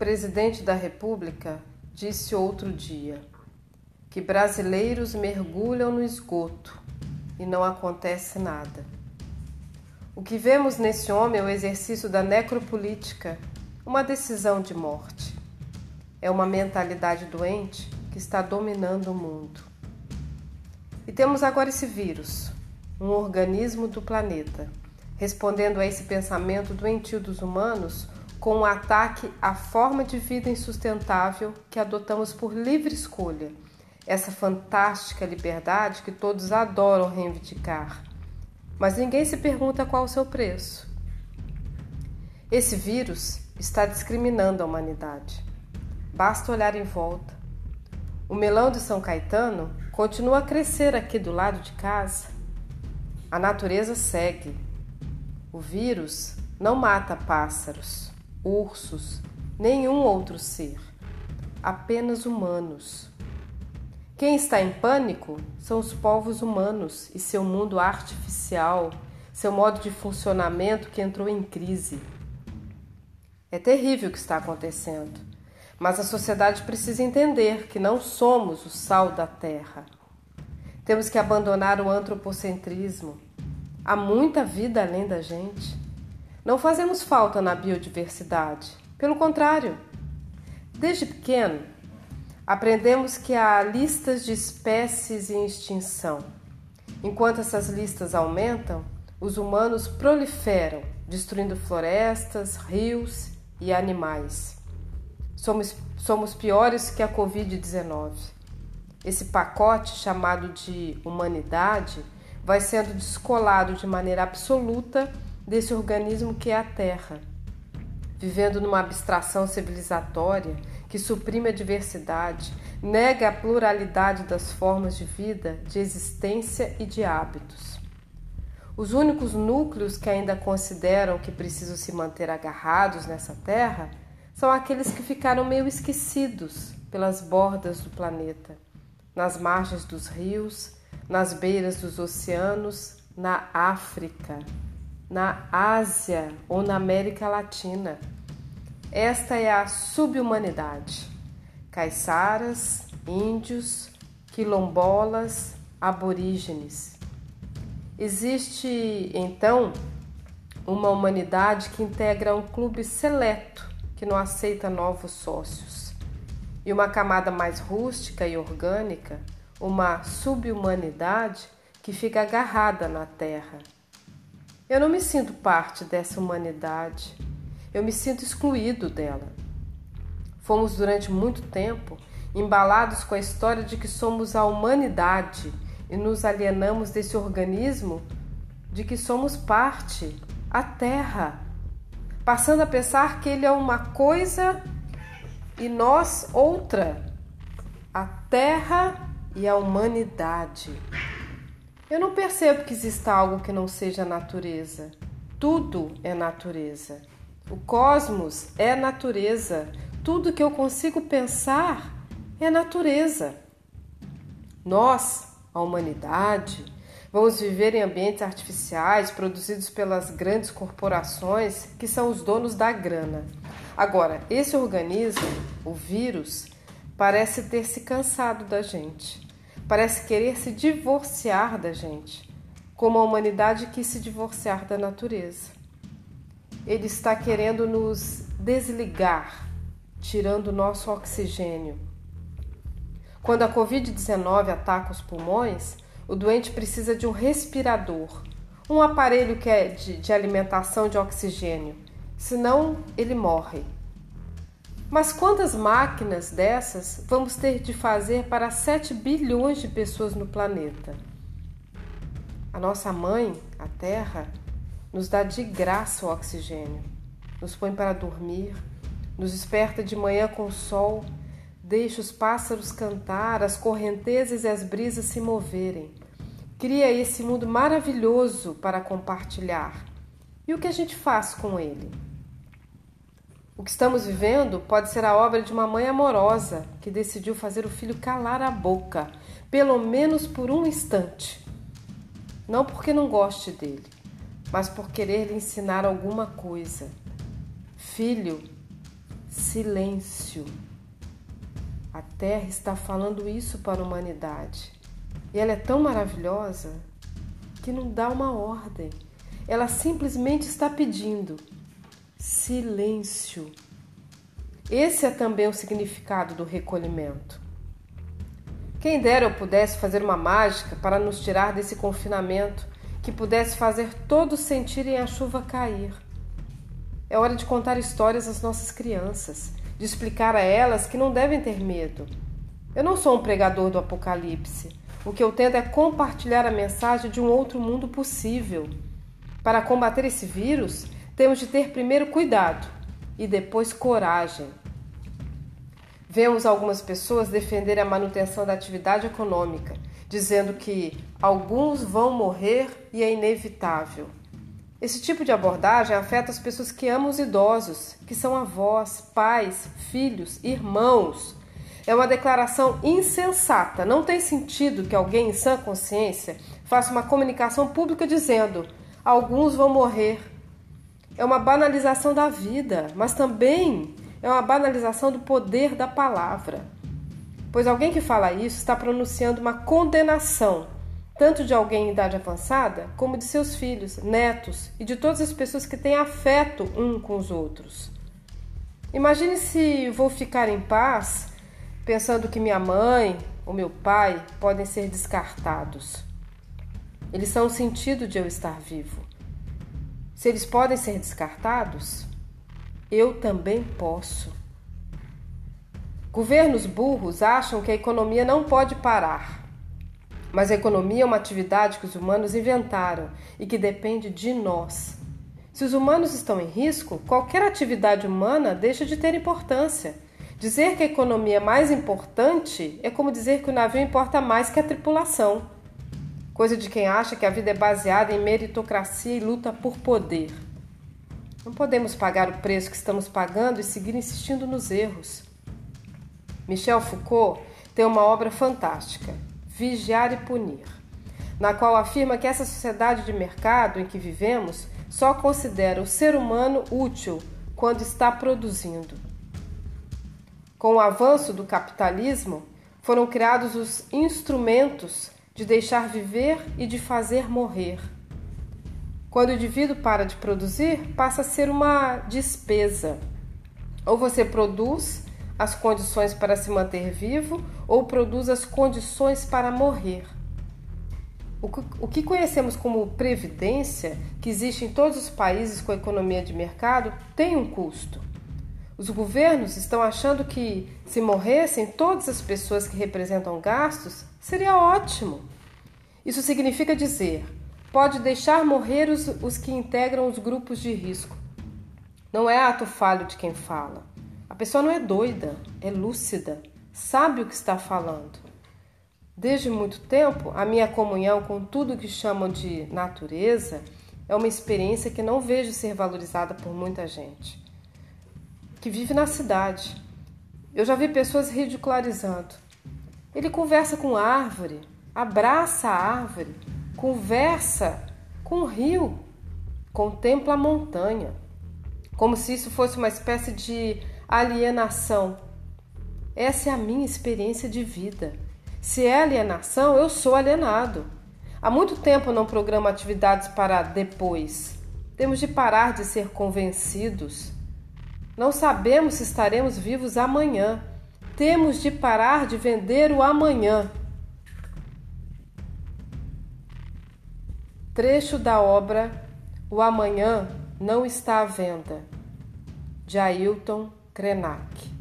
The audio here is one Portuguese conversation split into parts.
presidente da República disse outro dia que brasileiros mergulham no esgoto e não acontece nada. O que vemos nesse homem é o exercício da necropolítica, uma decisão de morte. É uma mentalidade doente que está dominando o mundo. E temos agora esse vírus, um organismo do planeta, respondendo a esse pensamento doentio dos humanos com um ataque à forma de vida insustentável que adotamos por livre escolha, essa fantástica liberdade que todos adoram reivindicar. Mas ninguém se pergunta qual o seu preço. Esse vírus está discriminando a humanidade. Basta olhar em volta. O melão de São Caetano continua a crescer aqui do lado de casa. A natureza segue. O vírus não mata pássaros, ursos, nenhum outro ser, apenas humanos. Quem está em pânico são os povos humanos e seu mundo artificial, seu modo de funcionamento que entrou em crise. É terrível o que está acontecendo, mas a sociedade precisa entender que não somos o sal da terra. Temos que abandonar o antropocentrismo. Há muita vida além da gente. Não fazemos falta na biodiversidade. Pelo contrário, desde pequeno, aprendemos que há listas de espécies em extinção. Enquanto essas listas aumentam, os humanos proliferam, destruindo florestas, rios e animais. Somos, somos piores que a Covid-19. Esse pacote chamado de humanidade vai sendo descolado de maneira absoluta desse organismo que é a Terra, vivendo numa abstração civilizatória que suprime a diversidade, nega a pluralidade das formas de vida, de existência e de hábitos. Os únicos núcleos que ainda consideram que precisam se manter agarrados nessa terra são aqueles que ficaram meio esquecidos pelas bordas do planeta nas margens dos rios, nas beiras dos oceanos, na África, na Ásia ou na América Latina. Esta é a subhumanidade. Caiçaras, índios, quilombolas, aborígenes. Existe então uma humanidade que integra um clube seleto que não aceita novos sócios e uma camada mais rústica e orgânica, uma subhumanidade que fica agarrada na terra. Eu não me sinto parte dessa humanidade, eu me sinto excluído dela. Fomos durante muito tempo embalados com a história de que somos a humanidade e nos alienamos desse organismo de que somos parte, a Terra, passando a pensar que ele é uma coisa e nós outra, a terra e a humanidade. Eu não percebo que exista algo que não seja natureza. Tudo é natureza. O cosmos é natureza. Tudo que eu consigo pensar é natureza. Nós, a humanidade, vamos viver em ambientes artificiais produzidos pelas grandes corporações que são os donos da grana. Agora, esse organismo, o vírus, parece ter se cansado da gente, parece querer se divorciar da gente, como a humanidade quis se divorciar da natureza. Ele está querendo nos desligar, tirando o nosso oxigênio. Quando a Covid-19 ataca os pulmões, o doente precisa de um respirador, um aparelho que é de, de alimentação de oxigênio senão ele morre. Mas quantas máquinas dessas vamos ter de fazer para 7 bilhões de pessoas no planeta? A nossa mãe, a Terra, nos dá de graça o oxigênio, nos põe para dormir, nos desperta de manhã com o sol, deixa os pássaros cantar, as correntezas e as brisas se moverem. Cria esse mundo maravilhoso para compartilhar. E o que a gente faz com ele? O que estamos vivendo pode ser a obra de uma mãe amorosa que decidiu fazer o filho calar a boca, pelo menos por um instante. Não porque não goste dele, mas por querer lhe ensinar alguma coisa. Filho, silêncio. A Terra está falando isso para a humanidade. E ela é tão maravilhosa que não dá uma ordem. Ela simplesmente está pedindo silêncio. Esse é também o significado do recolhimento. Quem dera eu pudesse fazer uma mágica para nos tirar desse confinamento, que pudesse fazer todos sentirem a chuva cair. É hora de contar histórias às nossas crianças, de explicar a elas que não devem ter medo. Eu não sou um pregador do apocalipse. O que eu tento é compartilhar a mensagem de um outro mundo possível. Para combater esse vírus, temos de ter primeiro cuidado e depois coragem. Vemos algumas pessoas defender a manutenção da atividade econômica, dizendo que alguns vão morrer e é inevitável. Esse tipo de abordagem afeta as pessoas que amam os idosos, que são avós, pais, filhos, irmãos. É uma declaração insensata. Não tem sentido que alguém em sã consciência faça uma comunicação pública dizendo: alguns vão morrer é uma banalização da vida, mas também é uma banalização do poder da palavra. Pois alguém que fala isso está pronunciando uma condenação, tanto de alguém em idade avançada, como de seus filhos, netos e de todas as pessoas que têm afeto um com os outros. Imagine se vou ficar em paz pensando que minha mãe ou meu pai podem ser descartados. Eles são o sentido de eu estar vivo. Se eles podem ser descartados, eu também posso. Governos burros acham que a economia não pode parar. Mas a economia é uma atividade que os humanos inventaram e que depende de nós. Se os humanos estão em risco, qualquer atividade humana deixa de ter importância. Dizer que a economia é mais importante é como dizer que o navio importa mais que a tripulação coisa de quem acha que a vida é baseada em meritocracia e luta por poder. Não podemos pagar o preço que estamos pagando e seguir insistindo nos erros. Michel Foucault tem uma obra fantástica, Vigiar e Punir, na qual afirma que essa sociedade de mercado em que vivemos só considera o ser humano útil quando está produzindo. Com o avanço do capitalismo, foram criados os instrumentos de deixar viver e de fazer morrer. Quando o indivíduo para de produzir, passa a ser uma despesa. Ou você produz as condições para se manter vivo, ou produz as condições para morrer. O que conhecemos como previdência, que existe em todos os países com economia de mercado, tem um custo. Os governos estão achando que, se morressem todas as pessoas que representam gastos, seria ótimo. Isso significa dizer: pode deixar morrer os, os que integram os grupos de risco. Não é ato falho de quem fala. A pessoa não é doida, é lúcida, sabe o que está falando. Desde muito tempo, a minha comunhão com tudo que chamam de natureza é uma experiência que não vejo ser valorizada por muita gente que vive na cidade. Eu já vi pessoas ridicularizando. Ele conversa com árvore, abraça a árvore, conversa com o rio, contempla a montanha, como se isso fosse uma espécie de alienação. Essa é a minha experiência de vida. Se é alienação, eu sou alienado. Há muito tempo não programo atividades para depois. Temos de parar de ser convencidos. Não sabemos se estaremos vivos amanhã. Temos de parar de vender o amanhã. Trecho da obra O Amanhã Não Está à Venda, de Ailton Krenak.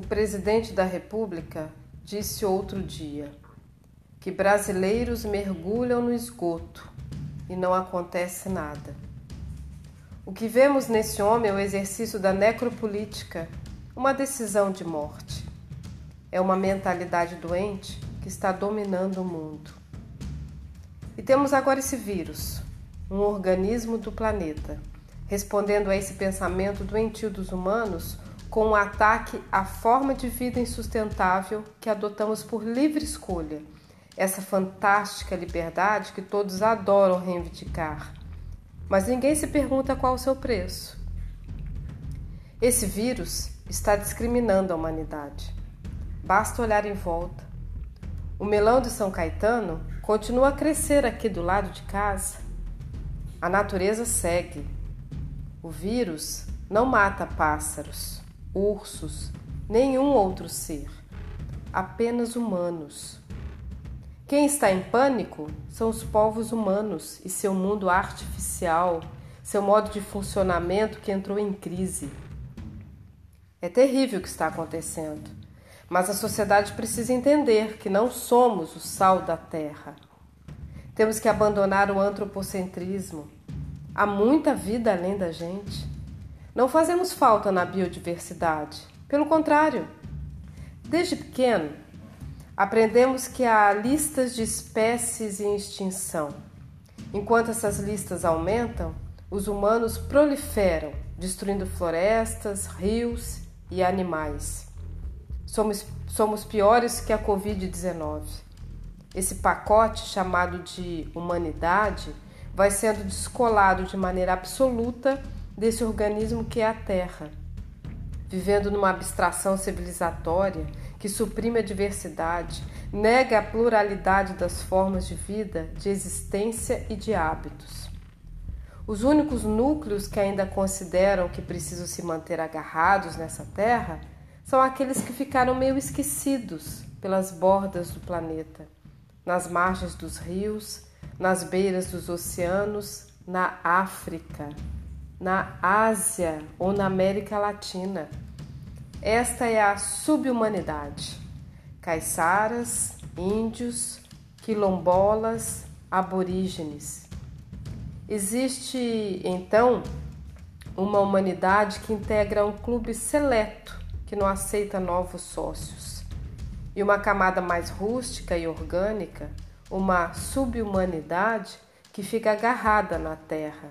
O presidente da República disse outro dia que brasileiros mergulham no esgoto e não acontece nada. O que vemos nesse homem é o exercício da necropolítica, uma decisão de morte. É uma mentalidade doente que está dominando o mundo. E temos agora esse vírus, um organismo do planeta. Respondendo a esse pensamento doentio dos humanos, com o um ataque à forma de vida insustentável que adotamos por livre escolha, essa fantástica liberdade que todos adoram reivindicar. Mas ninguém se pergunta qual o seu preço. Esse vírus está discriminando a humanidade. Basta olhar em volta. O melão de São Caetano continua a crescer aqui do lado de casa. A natureza segue. O vírus não mata pássaros, ursos, nenhum outro ser, apenas humanos. Quem está em pânico são os povos humanos e seu mundo artificial, seu modo de funcionamento que entrou em crise. É terrível o que está acontecendo, mas a sociedade precisa entender que não somos o sal da terra. Temos que abandonar o antropocentrismo. Há muita vida além da gente. Não fazemos falta na biodiversidade. Pelo contrário, desde pequeno, aprendemos que há listas de espécies em extinção. Enquanto essas listas aumentam, os humanos proliferam, destruindo florestas, rios e animais. Somos, somos piores que a Covid-19. Esse pacote chamado de humanidade vai sendo descolado de maneira absoluta desse organismo que é a Terra, vivendo numa abstração civilizatória que suprime a diversidade, nega a pluralidade das formas de vida, de existência e de hábitos. Os únicos núcleos que ainda consideram que precisam se manter agarrados nessa terra são aqueles que ficaram meio esquecidos pelas bordas do planeta, nas margens dos rios, nas beiras dos oceanos, na África, na Ásia ou na América Latina. Esta é a subhumanidade. Caiçaras, índios, quilombolas, aborígenes. Existe, então, uma humanidade que integra um clube seleto que não aceita novos sócios, e uma camada mais rústica e orgânica, uma subhumanidade que fica agarrada na terra.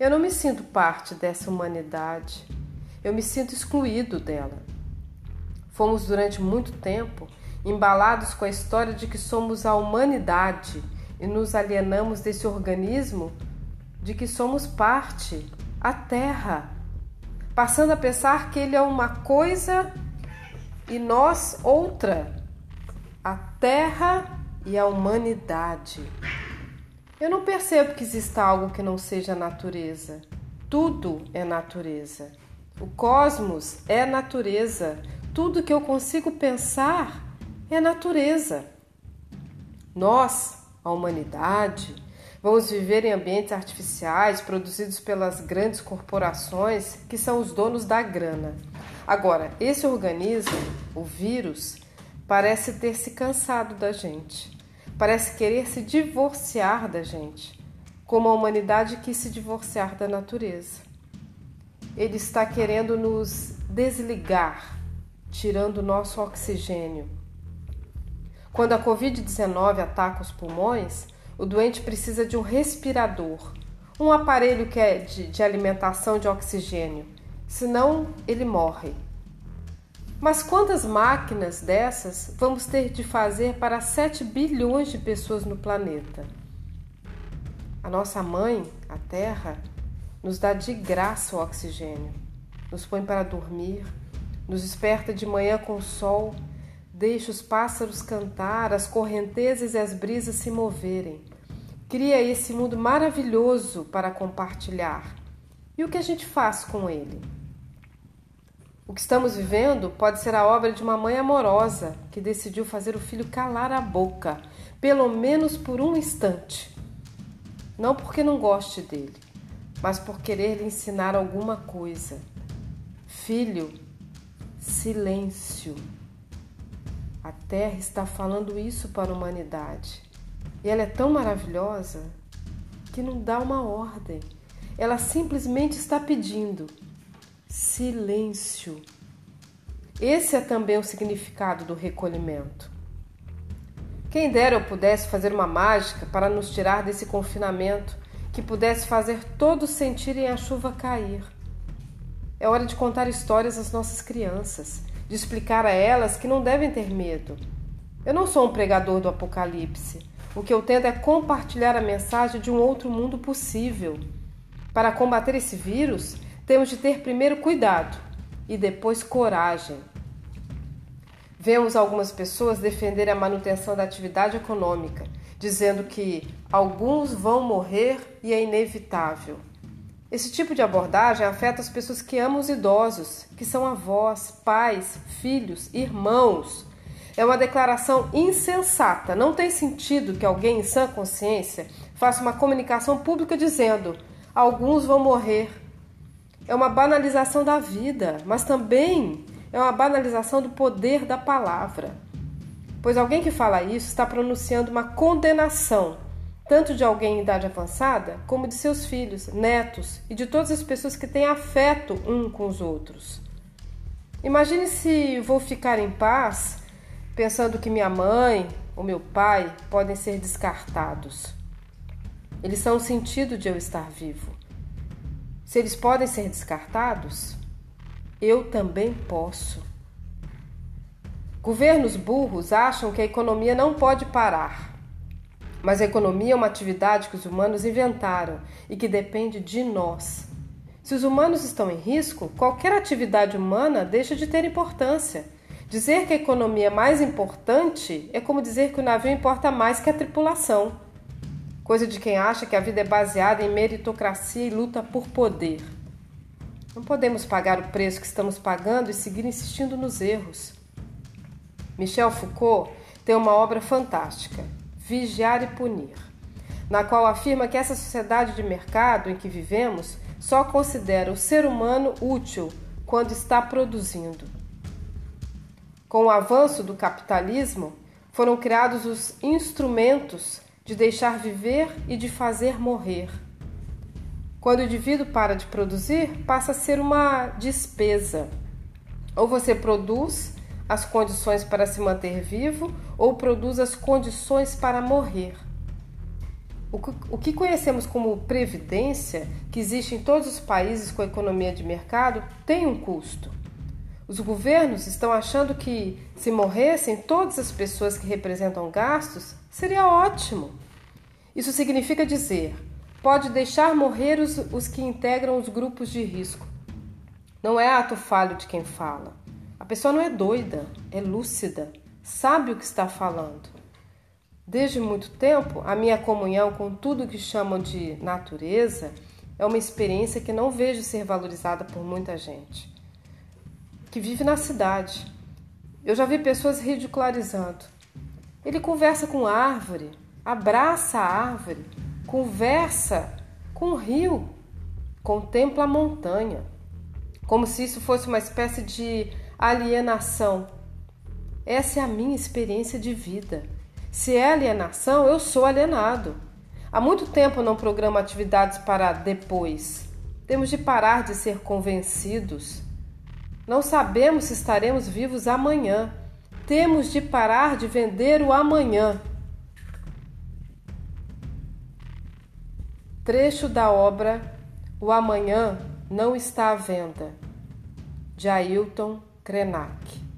Eu não me sinto parte dessa humanidade, eu me sinto excluído dela. Fomos durante muito tempo embalados com a história de que somos a humanidade e nos alienamos desse organismo de que somos parte, a Terra, passando a pensar que ele é uma coisa e nós outra, a Terra e a humanidade. Eu não percebo que exista algo que não seja natureza. Tudo é natureza. O cosmos é natureza. Tudo que eu consigo pensar é natureza. Nós a humanidade, vamos viver em ambientes artificiais produzidos pelas grandes corporações que são os donos da grana. Agora, esse organismo, o vírus, parece ter se cansado da gente, parece querer se divorciar da gente, como a humanidade quis se divorciar da natureza. Ele está querendo nos desligar, tirando nosso oxigênio quando a Covid-19 ataca os pulmões, o doente precisa de um respirador, um aparelho que é de, de alimentação de oxigênio, senão ele morre. Mas quantas máquinas dessas vamos ter de fazer para 7 bilhões de pessoas no planeta? A nossa mãe, a Terra, nos dá de graça o oxigênio, nos põe para dormir, nos desperta de manhã com o sol Deixa os pássaros cantar, as correntezas e as brisas se moverem. Cria esse mundo maravilhoso para compartilhar. E o que a gente faz com ele? O que estamos vivendo pode ser a obra de uma mãe amorosa que decidiu fazer o filho calar a boca, pelo menos por um instante. Não porque não goste dele, mas por querer lhe ensinar alguma coisa. Filho, silêncio. A Terra está falando isso para a humanidade. E ela é tão maravilhosa que não dá uma ordem. Ela simplesmente está pedindo silêncio. Esse é também o significado do recolhimento. Quem dera eu pudesse fazer uma mágica para nos tirar desse confinamento, que pudesse fazer todos sentirem a chuva cair. É hora de contar histórias às nossas crianças, de explicar a elas que não devem ter medo. Eu não sou um pregador do apocalipse. O que eu tento é compartilhar a mensagem de um outro mundo possível. Para combater esse vírus, temos de ter primeiro cuidado e depois coragem. Vemos algumas pessoas defender a manutenção da atividade econômica, dizendo que alguns vão morrer e é inevitável. Esse tipo de abordagem afeta as pessoas que amam os idosos, que são avós, pais, filhos, irmãos. É uma declaração insensata. Não tem sentido que alguém em sã consciência faça uma comunicação pública dizendo: alguns vão morrer é uma banalização da vida, mas também é uma banalização do poder da palavra. Pois alguém que fala isso está pronunciando uma condenação, tanto de alguém em idade avançada, como de seus filhos, netos e de todas as pessoas que têm afeto um com os outros. Imagine se vou ficar em paz pensando que minha mãe ou meu pai podem ser descartados. Eles são o sentido de eu estar vivo. Se eles podem ser descartados, eu também posso. Governos burros acham que a economia não pode parar. Mas a economia é uma atividade que os humanos inventaram e que depende de nós. Se os humanos estão em risco, qualquer atividade humana deixa de ter importância. Dizer que a economia é mais importante é como dizer que o navio importa mais que a tripulação coisa de quem acha que a vida é baseada em meritocracia e luta por poder. Não podemos pagar o preço que estamos pagando e seguir insistindo nos erros. Michel Foucault tem uma obra fantástica, Vigiar e Punir, na qual afirma que essa sociedade de mercado em que vivemos só considera o ser humano útil quando está produzindo. Com o avanço do capitalismo, foram criados os instrumentos de deixar viver e de fazer morrer. Quando o indivíduo para de produzir, passa a ser uma despesa. Ou você produz as condições para se manter vivo, ou produz as condições para morrer. O que conhecemos como previdência, que existe em todos os países com economia de mercado, tem um custo. Os governos estão achando que, se morressem todas as pessoas que representam gastos, seria ótimo. Isso significa dizer: pode deixar morrer os, os que integram os grupos de risco. Não é ato falho de quem fala. A pessoa não é doida, é lúcida, sabe o que está falando. Desde muito tempo, a minha comunhão com tudo que chamam de natureza é uma experiência que não vejo ser valorizada por muita gente que vive na cidade. Eu já vi pessoas ridicularizando. Ele conversa com árvore, abraça a árvore, conversa com o rio, contempla a montanha, como se isso fosse uma espécie de alienação. Essa é a minha experiência de vida. Se é alienação, eu sou alienado. Há muito tempo não programo atividades para depois. Temos de parar de ser convencidos. Não sabemos se estaremos vivos amanhã. Temos de parar de vender o amanhã. Trecho da obra O Amanhã Não Está à Venda, de Ailton Krenak.